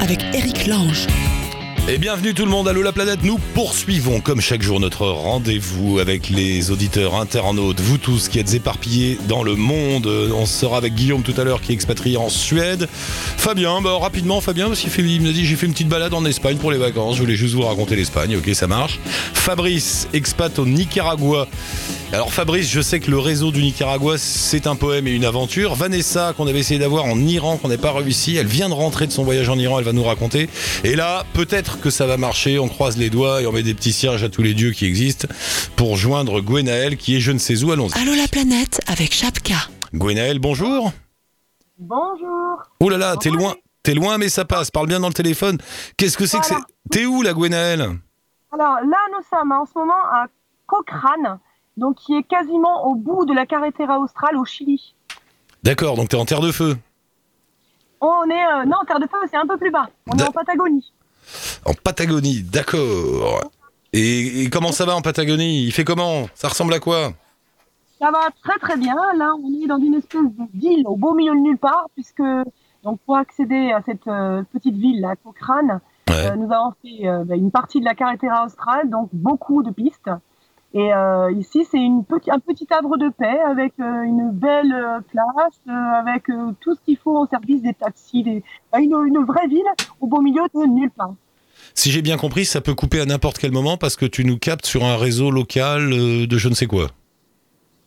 avec Eric Lange. Et bienvenue tout le monde, Allô la planète, nous poursuivons comme chaque jour notre rendez-vous avec les auditeurs internautes, vous tous qui êtes éparpillés dans le monde. On sera avec Guillaume tout à l'heure qui est expatrié en Suède. Fabien, bah rapidement Fabien, parce qu'il me dit j'ai fait une petite balade en Espagne pour les vacances, je voulais juste vous raconter l'Espagne, ok ça marche. Fabrice, expat au Nicaragua. Alors Fabrice, je sais que le réseau du Nicaragua c'est un poème et une aventure. Vanessa, qu'on avait essayé d'avoir en Iran, qu'on n'a pas réussi, elle vient de rentrer de son voyage en Iran, elle va nous raconter. Et là, peut-être que ça va marcher, on croise les doigts et on met des petits cierges à tous les dieux qui existent pour joindre Gwenaël qui est je ne sais où, allons-y. Allô la planète avec Chapka. Gwenaël, bonjour. Bonjour. Oh là là, t'es loin, t'es loin mais ça passe, parle bien dans le téléphone. Qu'est-ce que c'est que c'est? T'es où la Gwenaël Alors là, nous sommes en ce moment à Cochrane, donc qui est quasiment au bout de la carretera australe au Chili. D'accord, donc t'es en terre de feu. On est euh, non Terre de Feu, c'est un peu plus bas. On est en Patagonie. En Patagonie, d'accord. Et, et comment ça va en Patagonie? Il fait comment? Ça ressemble à quoi? Ça va très très bien. Là, on est dans une espèce de ville au beau milieu de nulle part, puisque donc pour accéder à cette euh, petite ville, là, Cochrane, Ouais. euh, nous avons fait euh, bah, une partie de la carretera australe, donc beaucoup de pistes. Et euh, ici, c'est une petit, un petit havre de paix avec euh, une belle euh, place, euh, avec tout ce qu'il faut au service des taxis, des... une, une vraie ville au beau milieu de nulle part. Si j'ai bien compris, ça peut couper à n'importe quel moment parce que tu nous captes sur un réseau local de je ne sais quoi.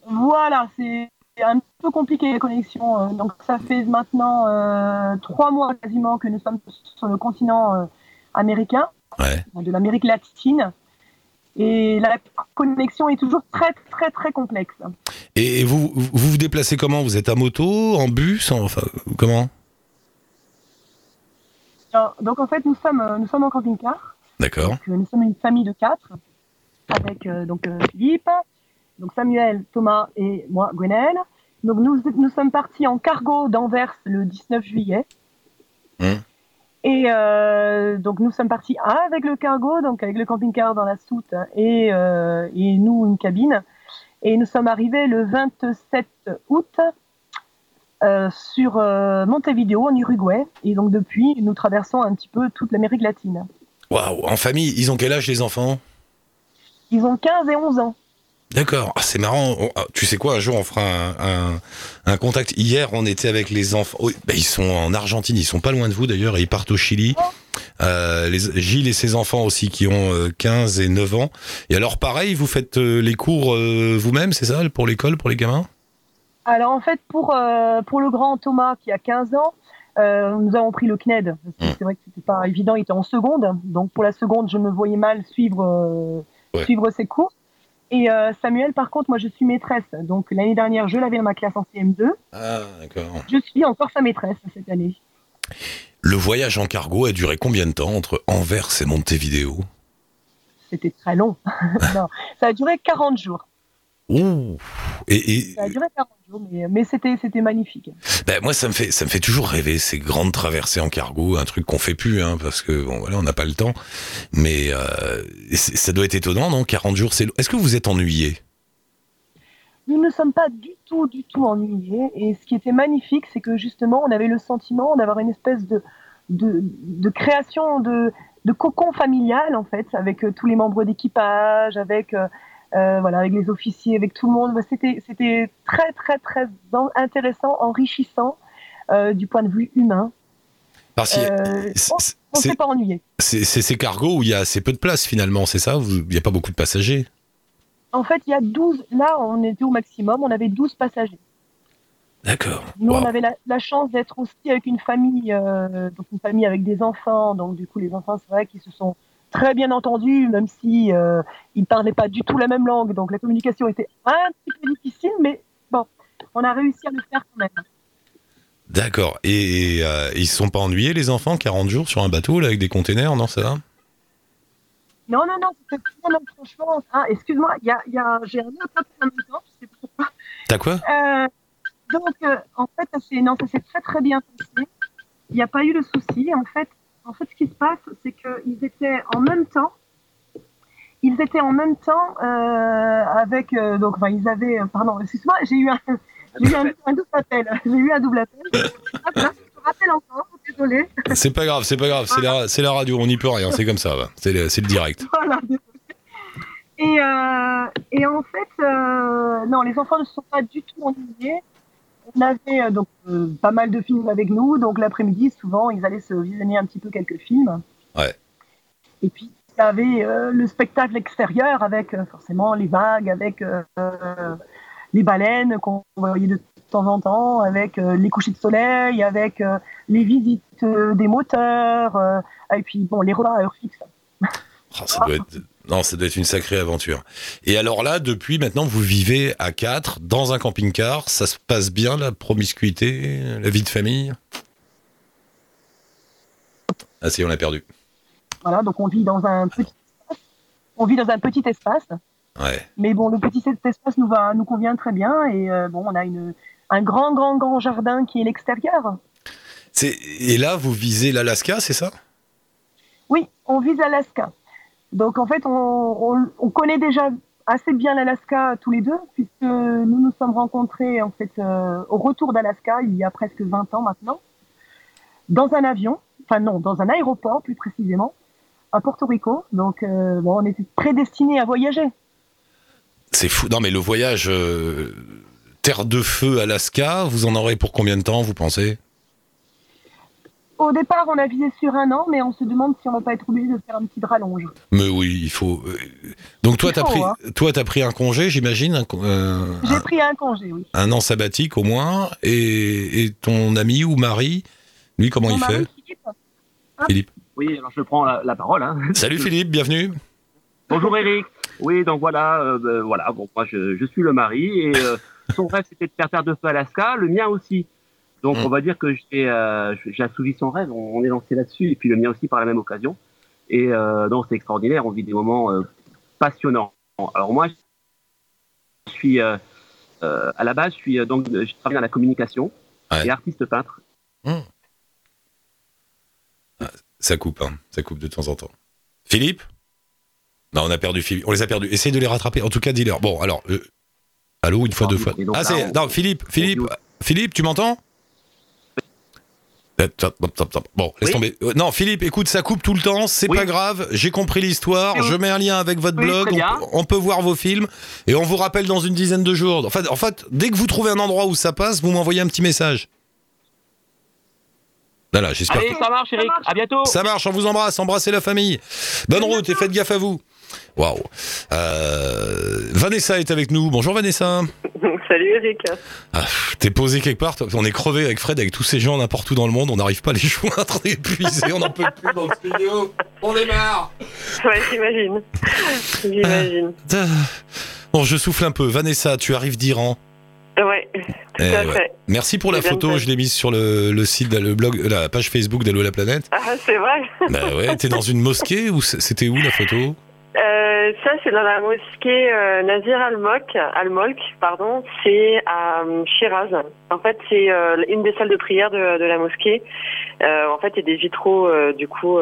Voilà, c'est un peu compliqué les connexions. Donc ça fait maintenant trois mois quasiment que nous sommes sur le continent américain, Ouais. de l'Amérique latine. Et la connexion est toujours très très très complexe. Et vous, vous vous déplacez comment? Vous êtes à moto, en bus, en- enfin comment? Alors, Donc en fait nous sommes euh, nous sommes en camping-car. D'accord. Donc, euh, nous sommes une famille de quatre avec euh, donc Philippe, donc Samuel, Thomas et moi Gwenaël. Donc nous nous sommes partis en cargo d'Anvers le 19 juillet. Hum. Et euh, donc nous sommes partis avec le cargo, donc avec le camping-car dans la soute et, euh, et nous une cabine. Et nous sommes arrivés le 27 août euh, sur Montevideo en Uruguay. Et donc depuis, nous traversons un petit peu toute l'Amérique latine. Waouh, en famille, ils ont quel âge les enfants? Ils ont 15 et 11 ans. D'accord, Ah, c'est marrant. On- ah, tu sais quoi, un jour on fera un, un- un contact. Hier, on était avec les enfants. Bah, ils sont en Argentine, ils sont pas loin de vous d'ailleurs, et ils partent au Chili. Euh, les, Gilles et ses enfants aussi qui ont euh, 15 et 9 ans. Et alors pareil, vous faites euh, les cours euh, vous-même, c'est ça, pour l'école, pour les gamins? Alors en fait, pour, euh, pour le grand Thomas qui a 15 ans, euh, nous avons pris le CNED. Parce que Mm. C'est vrai que c'était pas évident, il était en seconde. Donc pour la seconde, je me voyais mal suivre, euh, Ouais. suivre ses cours. Et euh, Samuel, par contre, moi je suis maîtresse. Donc l'année dernière, je l'avais dans ma classe en CM2. Ah, d'accord. Je suis encore sa maîtresse cette année. Le voyage en cargo a duré combien de temps entre Anvers et Montevideo? C'était très long. non, ça a duré 40 jours. Ouh Et, et Ça a duré 40 jours, mais, mais c'était, c'était magnifique. ben, moi, ça me fait, ça me fait toujours rêver ces grandes traversées en cargo, un truc qu'on fait plus, hein, parce que bon, voilà, on n'a pas le temps. Mais euh, ça doit être étonnant, non? 40 jours, c'est. long. Est-ce que vous êtes ennuyé? Nous ne sommes pas du tout, du tout ennuyés. Et ce qui était magnifique, c'est que justement, on avait le sentiment d'avoir une espèce de, de, de création de, de cocon familial, en fait, avec euh, tous les membres d'équipage, avec, euh, voilà, avec les officiers, avec tout le monde. C'était, c'était très, très, très intéressant, enrichissant euh, du point de vue humain. Parce Euh, on ne s'est pas ennuyé. c'est ces cargos où il y a assez peu de place finalement, c'est ça? Il n'y a pas beaucoup de passagers? En fait, il y a 12, là, on était au maximum, on avait 12 passagers. D'accord. Nous, Wow. on avait la, la chance d'être aussi avec une famille, donc une famille avec des enfants. Donc, du coup, les enfants, c'est vrai qu'ils se sont très bien entendus, même si euh, ils parlaient pas du tout la même langue. Donc, la communication était un petit peu difficile, mais bon, on a réussi à le faire quand même. D'accord. Et, et, euh, ils se sont pas ennuyés les enfants 40 jours sur un bateau là avec des containers, non ça va? Non, non, non, c'était non, non, franchement. Ah, excuse-moi, il y a, il y a, j'ai un autre appel en même temps. Je sais pas pourquoi. T'as quoi? Euh, donc, euh, en fait, non, ça s'est très très bien passé. Il n'y a pas eu de souci. En fait, en fait, ce qui se passe, c'est qu'ils étaient en même temps. Ils étaient en même temps euh, avec euh, donc, enfin, ils avaient, euh, pardon, excuse-moi, j'ai eu un, j'ai eu un, un double appel. J'ai eu un double appel. Hop là, je te rappelle encore. désolée. C'est pas grave, c'est pas grave, c'est la, c'est la radio, on n'y peut rien, c'est comme ça, c'est le, c'est le direct. Voilà. Et, euh, et en fait, euh, non, les enfants ne sont pas du tout ennuyés. On avait euh, donc euh, pas mal de films avec nous, donc l'après-midi, souvent, ils allaient se visionner un petit peu quelques films. Ouais. Et puis, il y avait euh, le spectacle extérieur avec forcément les vagues, avec les baleines qu'on voyait de temps en temps, avec les couchers de soleil, avec les visites des moteurs, et puis bon, les repas à heure fixe. Oh, ça doit être, non, ça doit être une sacrée aventure. Et alors là, depuis maintenant, vous vivez à 4 dans un camping-car. Ça se passe bien, la promiscuité, la vie de famille? Ah si, on l'a perdu. Voilà, donc on vit dans un petit espace. On vit dans un petit espace, Ouais. mais bon, le petit espace nous va, nous convient très bien et euh, bon, on a une, un grand, grand, grand jardin qui est l'extérieur. Et là, vous visez l'Alaska, c'est ça? Oui, on vise Alaska. Donc en fait, on, on- on connaît déjà assez bien l'Alaska tous les deux, puisque nous nous sommes rencontrés en fait euh, au retour d'Alaska il y a presque 20 ans maintenant, dans un avion, enfin non, dans un aéroport plus précisément, à Porto Rico. Donc euh, bon, on était prédestinés à voyager. C'est fou. Non, mais le voyage euh, Terre de Feu Alaska, vous en aurez pour combien de temps, vous pensez? Au départ, on a visé sur un an, mais on se demande si on va pas être obligé de faire une petite rallonge. Mais oui, il faut. euh, Donc toi, t'as faut, pris, hein. toi, t'as pris un congé, j'imagine, un, euh, J'ai un, pris un congé, oui. un an sabbatique au moins, et, et ton ami ou mari, lui, comment Mon il mari, fait Philippe, Philippe. Oui, alors je prends la, la parole. Hein. Salut Philippe, bienvenue. Bonjour Eric. Oui, donc voilà, euh, ben, voilà. Bon, moi je, je suis le mari et euh, son rêve c'était de faire terre de feu à Alaska, le mien aussi. Donc Mm. on va dire que j'ai euh, assouvi son rêve. On, on est lancé là-dessus et puis le mien aussi par la même occasion. Et euh, donc c'est extraordinaire. On vit des moments euh, passionnants. Alors moi, je suis euh, à la base, je suis donc je travaille dans la communication Ouais. et artiste peintre. Ça coupe, hein, ça coupe de temps en temps. Philippe? Non, on a perdu Philippe. On les a perdus. Essaye de les rattraper. En tout cas, dis-leur. Bon, alors. Allô, une fois, Ah, deux fois. Ah, c'est. on- Non, Philippe, Philippe, Philippe, tu m'entends? Bon, laisse Oui. tomber. Euh, Non, Philippe, écoute, ça coupe tout le temps, c'est Oui. pas grave, j'ai compris l'histoire, je mets un lien avec votre Oui, blog, on, on peut voir vos films, et on vous rappelle dans une dizaine de jours. En fait, en fait, dès que vous trouvez un endroit où ça passe, vous m'envoyez un petit message. Voilà, j'espère Allez, que ça marche Eric. À bientôt. ça marche, on vous embrasse, embrassez la famille. Bonne route et faites gaffe à vous. Waouh. Euh, Vanessa est avec nous. Bonjour Vanessa. Salut Eric. Ah, T'es posé quelque part, on est crevé avec Fred, avec tous ces gens n'importe où dans le monde, on n'arrive pas à les joindre, on est épuisé, on n'en peut plus dans le studio. On démarre. Ouais, j'imagine. J'imagine. Ah. Bon, je souffle un peu. Vanessa, tu arrives d'Iran. Ouais, tout Eh à ouais. fait. Merci pour la photo, je l'ai mise sur le, le site, le blog, la page Facebook d'Allo la planète. Ah, c'est vrai. Bah ouais, t'es dans une mosquée ou c'était où la photo? Euh, ça, c'est dans la mosquée euh, Nazir Al-Molk, Al-Molk, pardon. C'est à euh, Shiraz. En fait, c'est euh, une des salles de prière de, de la mosquée. En fait, il y a des vitraux, du coup,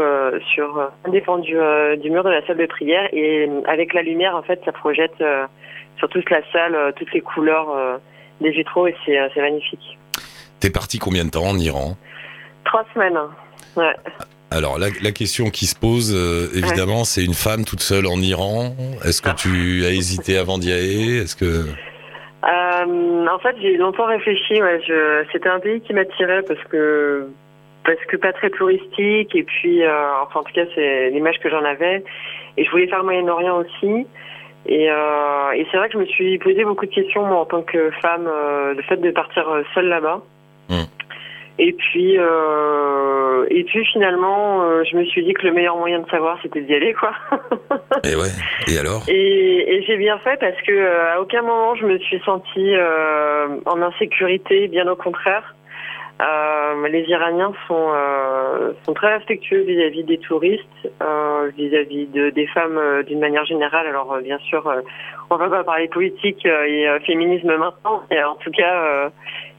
sur un des pans du, du mur de la salle de prière. Et avec la lumière, en fait, ça projette sur toute la salle toutes les couleurs des vitraux et c'est c'est magnifique. T'es parti combien de temps en Iran? Trois semaines. Ouais. Alors la, la question qui se pose, euh, évidemment, c'est une femme toute seule en Iran. Est-ce que tu as hésité avant d'y aller? Est-ce que Euh, en fait, j'ai longtemps réfléchi. Ouais, je... C'était un pays qui m'attirait parce que parce que pas très touristique et puis, euh, enfin en tout cas, c'est l'image que j'en avais. Et je voulais faire le Moyen-Orient aussi. Et, et c'est vrai que je me suis posé beaucoup de questions moi, en tant que femme, le fait de partir seule là-bas. Hmm. Et puis, euh, et puis finalement, euh, je me suis dit que le meilleur moyen de savoir, c'était d'y aller, quoi. Et ouais. Et alors? Et, et j'ai bien fait parce que euh, à aucun moment je me suis sentie euh, en insécurité, bien au contraire. Euh, les Iraniens sont euh, sont très respectueux vis-à-vis des touristes, euh, vis-à-vis de des femmes euh, d'une manière générale. Alors euh, bien sûr, euh, on va pas parler politique euh, et euh, féminisme maintenant, mais en tout cas, euh,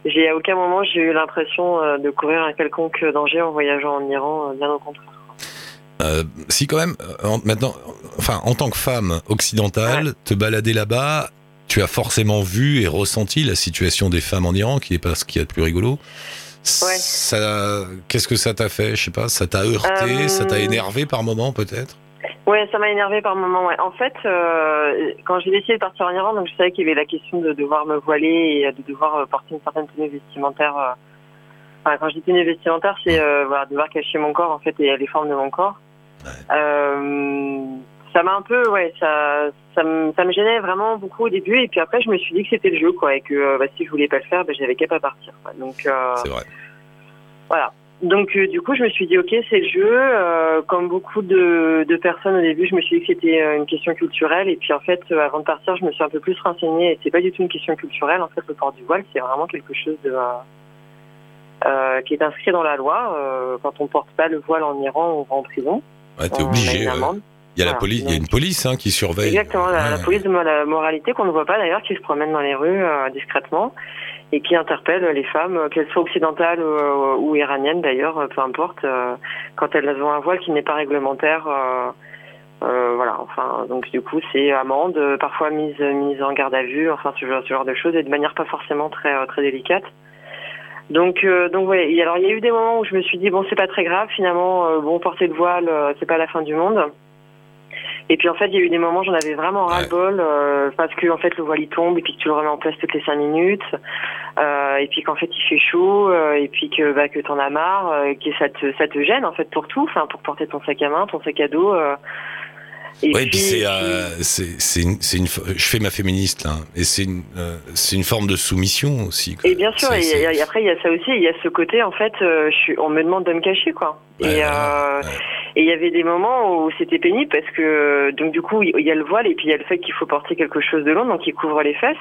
j'ai à aucun moment j'ai eu l'impression euh, de courir un quelconque danger en voyageant en Iran, euh, bien au contraire. Euh, Si quand même, en- maintenant, enfin, en tant que femme occidentale, te balader là-bas, tu as forcément vu et ressenti la situation des femmes en Iran, qui est pas ce qu'il y a de plus rigolo. Ça, qu'est-ce que ça t'a fait? Je sais pas. Ça t'a heurté, Euh, ça t'a énervé par moment peut-être? Ouais, ça m'a énervé par moment. Ouais. En fait, euh, quand j'ai décidé de partir en Iran, donc je savais qu'il y avait la question de devoir me voiler et de devoir euh, porter une certaine tenue vestimentaire. euh, Enfin, quand je dis tenue vestimentaire, c'est euh, voilà, devoir cacher mon corps en fait et les formes de mon corps. Euh, ça m'a un peu, ouais, ça, ça me, ça me gênait vraiment beaucoup au début et puis après je me suis dit que c'était le jeu quoi et que euh, bah, si je voulais pas le faire, bah, j'avais qu'à pas partir. Quoi. Donc euh, C'est vrai. voilà. Donc euh, du coup, je me suis dit ok, c'est le jeu. Euh, comme beaucoup de, de personnes au début, je me suis dit que c'était euh, une question culturelle. Et puis en fait, euh, avant de partir, je me suis un peu plus renseignée. Et c'est pas du tout une question culturelle. En fait, le port du voile, c'est vraiment quelque chose de qui est inscrit dans la loi. Quand on porte pas le voile en Iran, on va en prison. Ouais, t'es obligé. Il y a la police, il y a une police hein, qui surveille. Exactement, la, police de la moralité qu'on ne voit pas d'ailleurs, qui se promène dans les rues euh, discrètement et qui interpelle les femmes, qu'elles soient occidentales ou iraniennes d'ailleurs, peu importe, euh, quand elles ont un voile qui n'est pas réglementaire. euh, euh, voilà, enfin, donc du coup, c'est amende, parfois mise mise en garde à vue, enfin ce genre, de choses, et de manière pas forcément très très délicate. Donc euh, donc ouais, alors il y a eu des moments où je me suis dit bon c'est pas très grave finalement, bon porter le voile c'est pas la fin du monde. Et puis en fait, il y a eu des moments où j'en avais vraiment ras le bol euh, parce que en fait le voile il tombe et puis que tu le remets en place toutes les cinq minutes euh, et puis qu'en fait il fait chaud euh, et puis que bah que t'en as marre, euh, que ça te ça te gêne en fait pour tout, enfin pour porter ton sac à main, ton sac à dos. Euh, et Ouais, puis, puis, c'est, puis- euh, c'est, c'est une, je fais ma féministe là, hein, et c'est une, euh, c'est une forme de soumission aussi. quoi. Et bien sûr, et, après il y a ça aussi, il y a ce côté en fait, euh, je suis, on me demande de me cacher quoi. Ouais, et euh, il y avait des moments où c'était pénible parce que donc du coup il y a le voile et puis il y a le fait qu'il faut porter quelque chose de long donc qui couvre les fesses.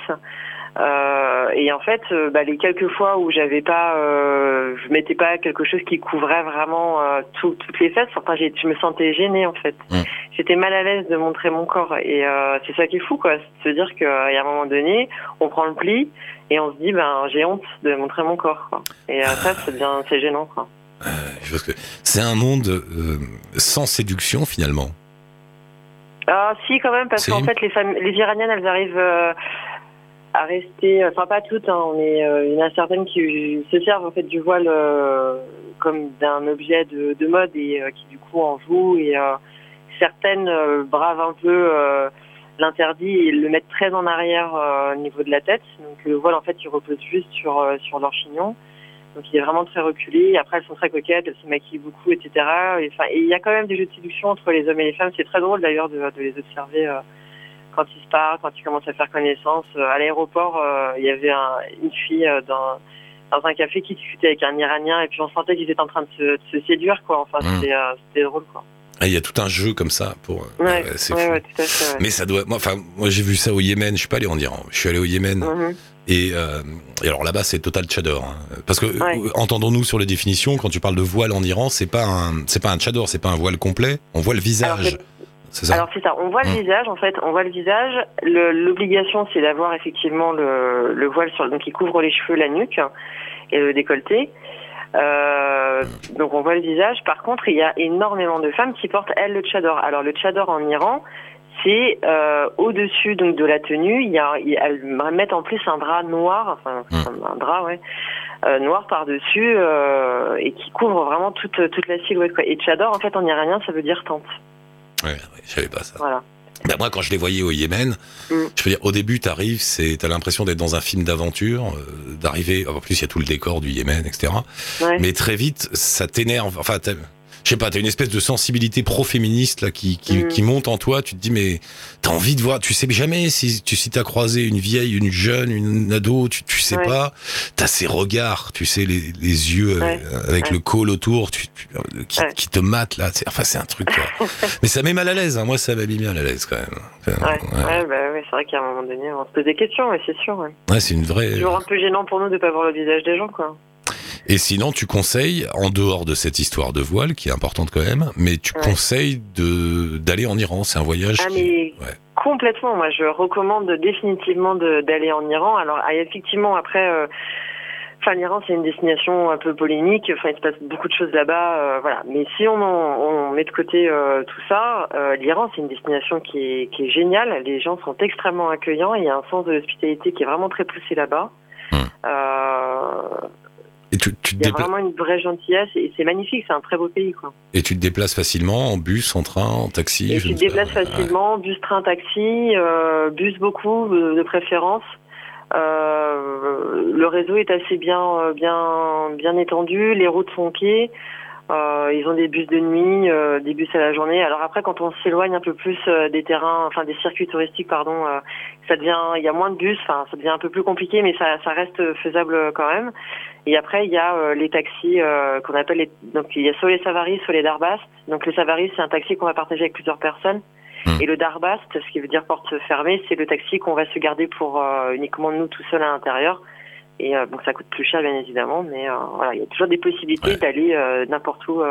Euh, et en fait, euh, bah, les quelques fois où j'avais pas, euh, je mettais pas quelque chose qui couvrait vraiment euh, tout- toutes les fesses. Enfin, je me sentais gênée en fait. J'étais mal à l'aise de montrer mon corps et c'est ça qui est fou quoi, c'est de se dire qu'à un moment donné, on prend le pli et on se dit ben j'ai honte de montrer mon corps quoi. Et euh, ça, c'est bien, c'est gênant quoi. C'est un monde sans séduction finalement. Ah si quand même parce Si. qu'en fait les iraniennes elles arrivent à rester, enfin pas toutes, hein, mais euh, il y en a certaines qui se servent en fait du voile euh, comme d'un objet de, de mode et euh, qui du coup en jouent et euh, certaines euh, bravent un peu euh, l'interdit et le mettent très en arrière euh, au niveau de la tête. Donc le voile en fait il repose juste sur euh, sur leur chignon. Donc il est vraiment très reculé. Après elles sont très coquettes, elles se maquillent beaucoup, etc. Et, il y a quand même des jeux de séduction entre les hommes et les femmes. C'est très drôle d'ailleurs de, de les observer euh, quand ils se parlent, quand ils commencent à faire connaissance. Euh, à l'aéroport, euh, il y avait un- une fille euh, dans, dans un café qui discutait avec un Iranien et puis on sentait qu'ils étaient en train de se, de se séduire quoi. Enfin Mm. c'était drôle quoi. Ah, Il y a tout un jeu comme ça pour. Ouais, c'est ouais, ouais. Mais ça doit. Moi, enfin, moi j'ai vu ça au Yémen. Je suis pas allé en Iran. Je suis allé au Yémen. Mhm. Et, euh, et alors là-bas, c'est total chador. hein. Parce que Ouais. entendons-nous sur les définitions. Quand tu parles de voile en Iran, c'est pas un, c'est pas un chador, c'est pas un voile complet. On voit le visage. Ça. Alors c'est ça, on voit le visage en fait, on voit le visage. L'obligation c'est d'avoir effectivement le, le voile sur donc qui couvre les cheveux, la nuque et le décolleté. Euh, donc on voit le visage. Par contre, il y a énormément de femmes qui portent elles le tchador. Alors le tchador en Iran, c'est euh, au-dessus donc de la tenue, il y a, il elles mettent en plus un drap noir, enfin Mm. un drap ouais, euh, noir par dessus euh, et qui couvre vraiment toute toute la silhouette. Quoi. Et tchador en fait en iranien ça veut dire tente. Ouais, je savais pas ça. Voilà. Bah, moi, quand je les voyais au Yémen, Mm. je veux dire, au début, t'arrives, c'est, t'as l'impression d'être dans un film d'aventure, euh, d'arriver. En plus, il y a tout le décor du Yémen, etc. Ouais. Mais très vite, ça t'énerve. Enfin, je sais pas, t'as une espèce de sensibilité pro-féministe là qui, qui, Mm. qui monte en toi. Tu te dis, mais t'as envie de voir. Tu sais jamais si tu si t'as croisé une vieille, une jeune, une ado. Tu, tu sais Ouais. pas. T'as ces regards, tu sais, les, les yeux euh, Ouais. avec Ouais. le col autour, tu, tu- euh, qui, qui te matent là. Enfin, c'est un truc. mais ça met mal à l'aise. Hein. Moi, ça m'a mis mal à l'aise quand même. Enfin, Ouais, ouais. ouais, bah ouais, c'est vrai qu'à un moment donné, on se pose des questions, c'est sûr. Ouais. Ouais, c'est une vraie. C'est toujours un peu gênant pour nous de pas voir le visage des gens, quoi. Et sinon, tu conseilles, en dehors de cette histoire de voile, qui est importante quand même, mais tu Ouais. conseilles d'aller en Iran. C'est un voyage Ah, qui. mais Ouais. complètement. Moi, je recommande définitivement d'aller en Iran. Alors, ah, effectivement, après, euh, enfin, l'Iran, c'est une destination un peu polémique. Enfin, il se passe beaucoup de choses là-bas. euh, voilà. Mais si on, en- on met de côté euh, tout ça, euh, l'Iran, c'est une destination qui est, qui est géniale. Les gens sont extrêmement accueillants. Il y a un sens de l'hospitalité qui est vraiment très poussé là-bas. Hmm. Et tu, tu te Il y a vraiment une vraie gentillesse et c'est magnifique, c'est un très beau pays. Quoi. et tu te déplaces facilement en bus, en train, en taxi Et je tu te déplaces facilement, bus, train, taxi, euh, bus beaucoup de, préférence. Euh, le réseau est assez bien, euh, bien, bien étendu. Les routes sont ok. Euh, ils ont des bus de nuit, euh, des bus à la journée. Alors après, quand on s'éloigne un peu plus euh, des terrains, enfin des circuits touristiques, pardon, euh, ça devient, il y a moins de bus. Enfin, ça devient un peu plus compliqué, mais ça, ça reste faisable quand même. Et après, il y a euh, les taxis euh, qu'on appelle les, donc il y a soit les Savaris, soit les Darbast. Donc les Savaris, c'est un taxi qu'on va partager avec plusieurs personnes. Hmm. Et le Darbast, ce qui veut dire porte fermée, c'est le taxi qu'on va se garder pour euh, uniquement nous tout seuls à l'intérieur. Et euh, donc ça coûte plus cher bien évidemment, mais euh, voilà, il y a toujours des possibilités Ouais. d'aller euh, n'importe où,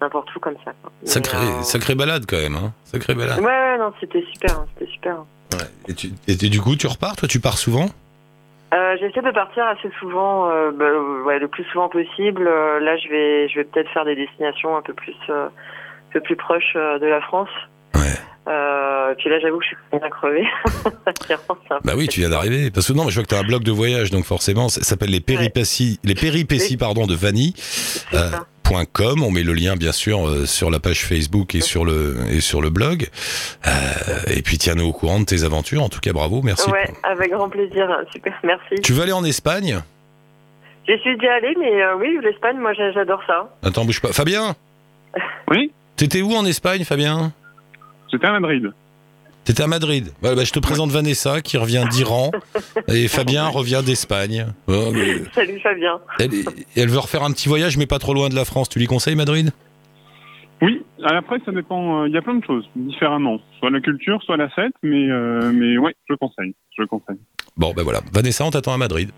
n'importe où comme ça. Sacré, euh, sacré balade quand même, hein. Sacré balade. Ouais, ouais, non, c'était super, hein, c'était super. Ouais. Et, tu, et tu- du coup, tu repars, toi, tu pars souvent? Euh, J'essaie de partir assez souvent, euh, bah, ouais, le plus souvent possible. Là, je vais, je vais peut-être faire des destinations un peu plus, un peu plus proches de la France. Euh, puis là, j'avoue que je suis bien crevée. Bah oui, tu viens d'arriver. Parce que non, mais je vois que tu as un blog de voyage, donc forcément, ça s'appelle les péripéties, les péripéties pardon, de Vanille. Euh, ça. .com. On met le lien bien sûr euh, sur la page Facebook et sur le et sur le blog. Euh, et puis tiens-nous au courant de tes aventures. En tout cas, bravo, merci. Ouais, avec grand plaisir. Super, merci. Tu veux aller en Espagne? J'y suis déjà allée, mais euh, oui, l'Espagne, moi, j'a- j'adore ça. Attends, bouge pas. Fabien? Oui? T'étais où en Espagne, Fabien? J'étais à Madrid. T'étais à Madrid. Voilà, bah, je te présente Vanessa qui revient d'Iran et Fabien revient d'Espagne. Oh, mais Salut Fabien. elle, elle veut refaire un petit voyage, mais pas trop loin de la France. Tu lui conseilles Madrid? Oui, après ça dépend. euh, Il y a plein de choses différemment. Soit la culture, soit la fête, mais euh, mais ouais, je conseille. Je conseille. Bon, ben voilà. Vanessa, on t'attend à Madrid.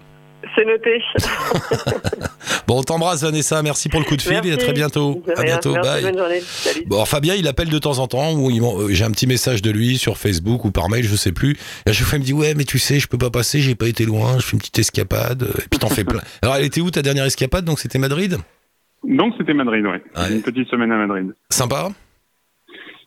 C'est noté. Bon, on t'embrasse, Vanessa. Merci pour le coup de fil et à très bientôt. À bientôt. Merci, Bye. bonne journée. Salut. Bon, Fabien, il appelle de temps en temps, ou euh, j'ai un petit message de lui sur Facebook ou par mail, je sais plus. Et à chaque fois, il me dit, ouais, mais tu sais, je peux pas passer, j'ai pas été loin, je fais une petite escapade. Et puis t'en fais plein. Alors, elle était où ta dernière escapade? Donc, c'était Madrid? Donc c'était Madrid, ouais. Ouais. Une petite semaine à Madrid. Sympa?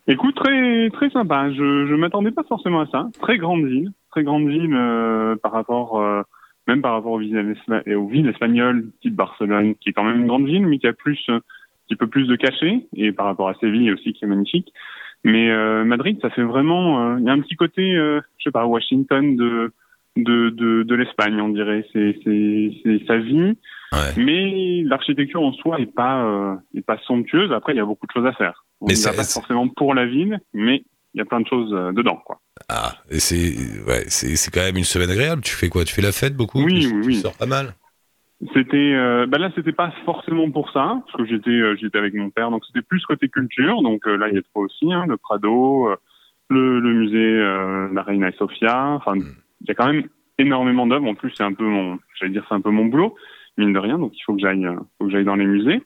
Écoute, très très sympa. Je je m'attendais pas forcément à ça. Très grande ville, très grande ville euh, par rapport euh, même par rapport aux villes, espa- et aux villes espagnoles, type Barcelone, qui est quand même une grande ville, mais qui a plus euh, un petit peu plus de cachet, et par rapport à Séville aussi, qui est magnifique. Mais euh, Madrid, ça fait vraiment, euh, il y a un petit côté, euh, je sais pas, Washington de de de, de l'Espagne, on dirait. C'est c'est sa vie, Ouais. mais l'architecture en soi est pas est pas somptueuse. Après, il y a beaucoup de choses à faire. On Mais c'est- pas forcément pour la ville, mais y a plein de choses euh, dedans, quoi. Ah, et c'est ouais, c'est c'est quand même une semaine agréable. Tu fais quoi? Tu fais la fête beaucoup? Oui, tu, oui, tu oui. sors pas mal? C'était, euh, bah là, c'était pas forcément pour ça, parce que j'étais, euh, j'étais avec mon père, donc c'était plus côté culture. Donc euh, là, il y a trop aussi, hein, le Prado, le, le musée, euh, la Reina Sofia. Enfin, Mm. il y a quand même énormément d'œuvres. En plus, c'est un peu mon, j'allais dire, c'est un peu mon boulot, mine de rien. Donc il faut que j'aille, faut que j'aille dans les musées.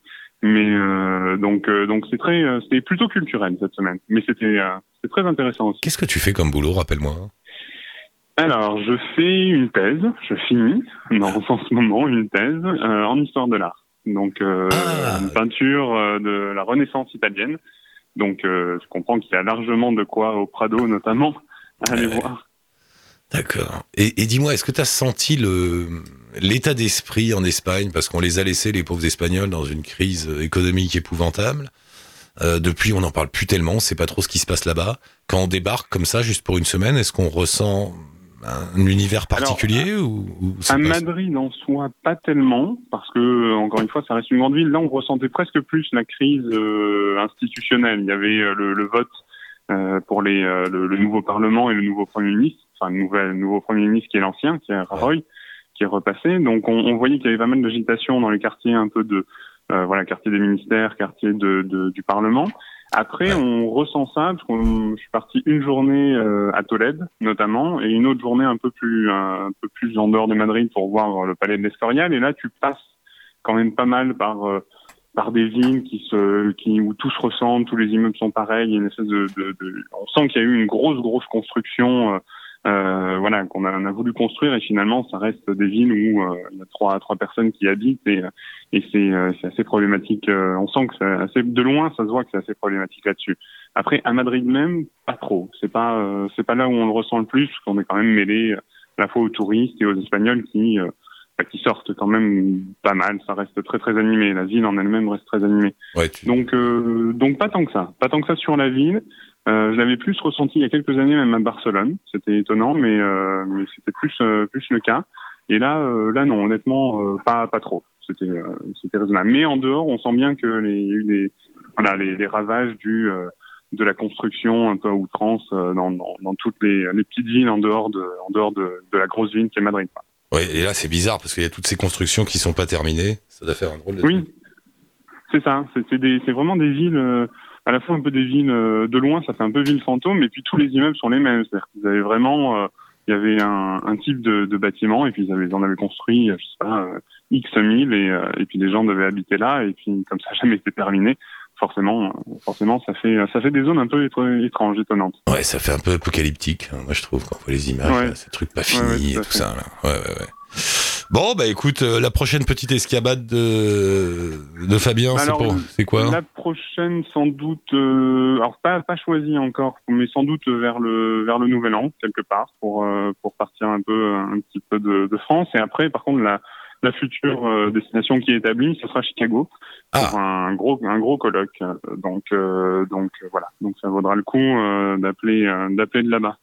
Mais euh, donc, euh, donc c'est très, euh, c'était plutôt culturel cette semaine. Mais c'était, euh, c'était très intéressant aussi. Qu'est-ce que tu fais comme boulot Rappelle-moi. Alors, je fais une thèse, je finis dans, en ce moment une thèse euh, en histoire de l'art. Donc, euh, Ah. une peinture de la Renaissance italienne. Donc, euh, je comprends qu'il y a largement de quoi au Prado, notamment, à aller voir. D'accord. Et, et dis-moi, est-ce que tu as senti le l'état d'esprit en Espagne? Parce qu'on les a laissés les pauvres Espagnols dans une crise économique épouvantable. Euh, depuis, on n'en parle plus tellement, on sait pas trop ce qui se passe là-bas. Quand on débarque comme ça, juste pour une semaine, est-ce qu'on ressent un univers particulier ou, ou c'est À Madrid, en soi, pas tellement, parce que, encore une fois, ça reste une grande ville. Là, on ressentait presque plus la crise euh, institutionnelle. Il y avait euh, le, le vote euh, pour les, euh, le, le nouveau Parlement et le nouveau Premier ministre, enfin, nouvel, nouveau Premier ministre qui est l'ancien, qui est Rajoy, qui est repassé. Donc, on, on voyait qu'il y avait pas mal d'agitation dans les quartiers un peu de, euh, voilà, quartier des ministères, quartier de, de- du Parlement. Après, on ressent ça, parce qu'on, je suis parti une journée euh, à Tolède, notamment, et une autre journée un peu plus, un peu plus en dehors de Madrid pour voir le palais de l'Escorial. Et là, tu passes quand même pas mal par, euh, par des villes qui se, qui, où tout se ressemble, tous les immeubles sont pareils, il y a une espèce de, de, de- on sent qu'il y a eu une grosse, grosse construction, euh, euh, voilà, qu'on a, on a voulu construire et finalement, ça reste des villes où euh, il y a trois, trois personnes qui habitent et, et c'est, euh, c'est assez problématique. euh, on sent que c'est assez, de loin, ça se voit que c'est assez problématique là-dessus. Après, à Madrid même, pas trop. C'est pas, euh, c'est pas là où on le ressent le plus, parce qu'on est quand même mêlé euh, à la fois aux touristes et aux Espagnols qui, euh, bah, qui sortent quand même pas mal. Ça reste très très animé. La ville en elle-même reste très animée. Ouais, tu- Donc euh, donc pas tant que ça, pas tant que ça sur la ville. Euh, je l'avais plus ressenti il y a quelques années même à Barcelone. C'était étonnant, mais euh, mais c'était plus euh, plus le cas. Et là euh, là non, honnêtement euh, pas pas trop. C'était euh, c'était raisonnable. Mais en dehors, on sent bien que les il y a eu des voilà les, les ravages du euh, de la construction un peu à outrance euh, dans, dans, dans toutes les, les petites villes en dehors de en dehors de, de la grosse ville qui est Madrid. Ouais, et là, c'est bizarre parce qu'il y a toutes ces constructions qui sont pas terminées. Ça doit faire un drôle de Oui, c'est ça. C'est vraiment des villes, euh, à la fois un peu des villes euh, de loin, ça fait un peu ville fantôme, et puis tous les immeubles sont les mêmes. C'est-à-dire qu'ils avaient vraiment, euh, il y avait un, un type de, de bâtiment, et puis ils, avaient, ils en avaient construit, je sais pas, euh, X mille, et, euh, et puis les gens devaient habiter là, et puis comme ça jamais été terminé, forcément, euh, forcément, ça fait, ça fait des zones un peu étr- étranges, étonnantes. Ouais, ça fait un peu apocalyptique, hein, moi je trouve, quand on voit les images, Ouais. là, ces trucs pas finis ouais, et tout fait. ça. Là. Ouais, ouais, ouais. Bon, bah écoute, euh, la prochaine petite escabade de, de Fabien, c'est pour- c'est quoi La prochaine, sans doute, euh, alors pas pas choisie encore, mais sans doute vers le vers le Nouvel An quelque part pour euh, pour partir un peu un petit peu de, de France. Et après, par contre, la la future euh, destination qui est établie, ce sera Chicago Ah. pour un gros un gros colloque. Euh, Donc euh, donc voilà, donc ça vaudra le coup euh, d'appeler euh, d'appeler de là-bas.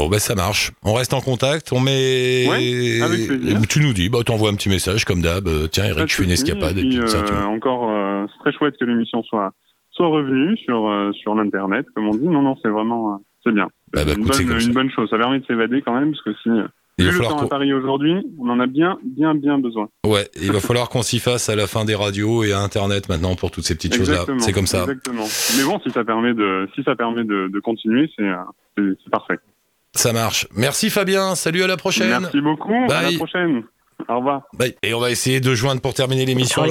Bon, bah ça marche. On reste en contact, on met... Ouais, avec plaisir. Tu nous dis, bah t'envoies un petit message comme d'hab. euh, Tiens, Eric, je fais une escapade. Et Et puis, puis, ça, tu euh, encore, euh, c'est très chouette que l'émission soit soit revenue sur euh, sur l'internet, comme on dit. Non, non, c'est vraiment, euh, c'est bien. Bah, bah, une, écoute, bonne, une chose. Ça permet de s'évader quand même, parce que si Il va le falloir temps à Paris aujourd'hui, on en a bien, bien, bien besoin. Ouais, il va falloir qu'on s'y fasse à la fin des radios et à Internet maintenant pour toutes ces petites choses-là. C'est comme ça. Exactement. Mais bon, si ça permet de, si ça permet de, de continuer, c'est parfait. Ça marche. Merci Fabien. Salut à la prochaine. Merci beaucoup. À Bye. la prochaine. Au revoir. Bye. Et on va essayer de joindre pour terminer l'émission.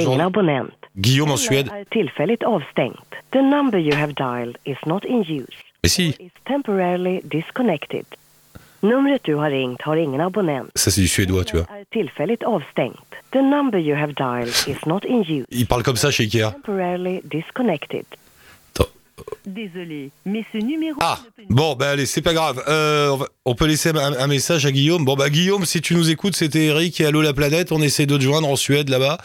Guillaume en Suède. är tillfälligt avstängt. The number you have dialed is not in use. Mais si, Is temporarily disconnected. Numret du har ringt har ingen abonnent. ça c'est du suédois, tu vois. Är tillfälligt avstängt. The number you have dialed is not in use. Il parle comme ça chez Ikea. Temporarily disconnected. Désolé, mais ce numéro. Ah, bon, bah allez, c'est pas grave. Euh, on, va- on peut laisser un, un message à Guillaume. Bon, bah Guillaume, si tu nous écoutes, c'était Eric et Allô la planète. On essaie de te joindre en Suède là-bas.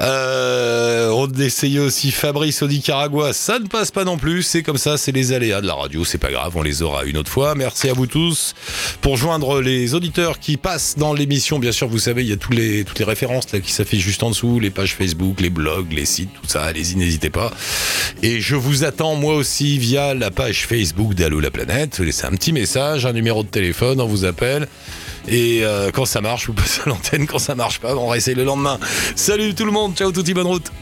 Euh, on essayait aussi Fabrice au Nicaragua. Ça ne passe pas non plus. C'est comme ça, c'est les aléas de la radio. C'est pas grave, on les aura une autre fois. Merci à vous tous pour joindre les auditeurs qui passent dans l'émission. Bien sûr, vous savez, il y a tous les, toutes les références là qui s'affichent juste en dessous, les pages Facebook, les blogs, les sites, tout ça. Allez-y, n'hésitez pas. Et je vous attends moi aussi via la page Facebook d'Allo la planète. Vous laissez un petit message, un numéro de téléphone, on vous appelle. Et euh, quand ça marche, vous passez à l'antenne. Quand ça marche pas, on réessaye le lendemain. Salut tout le monde, ciao touti, bonne route.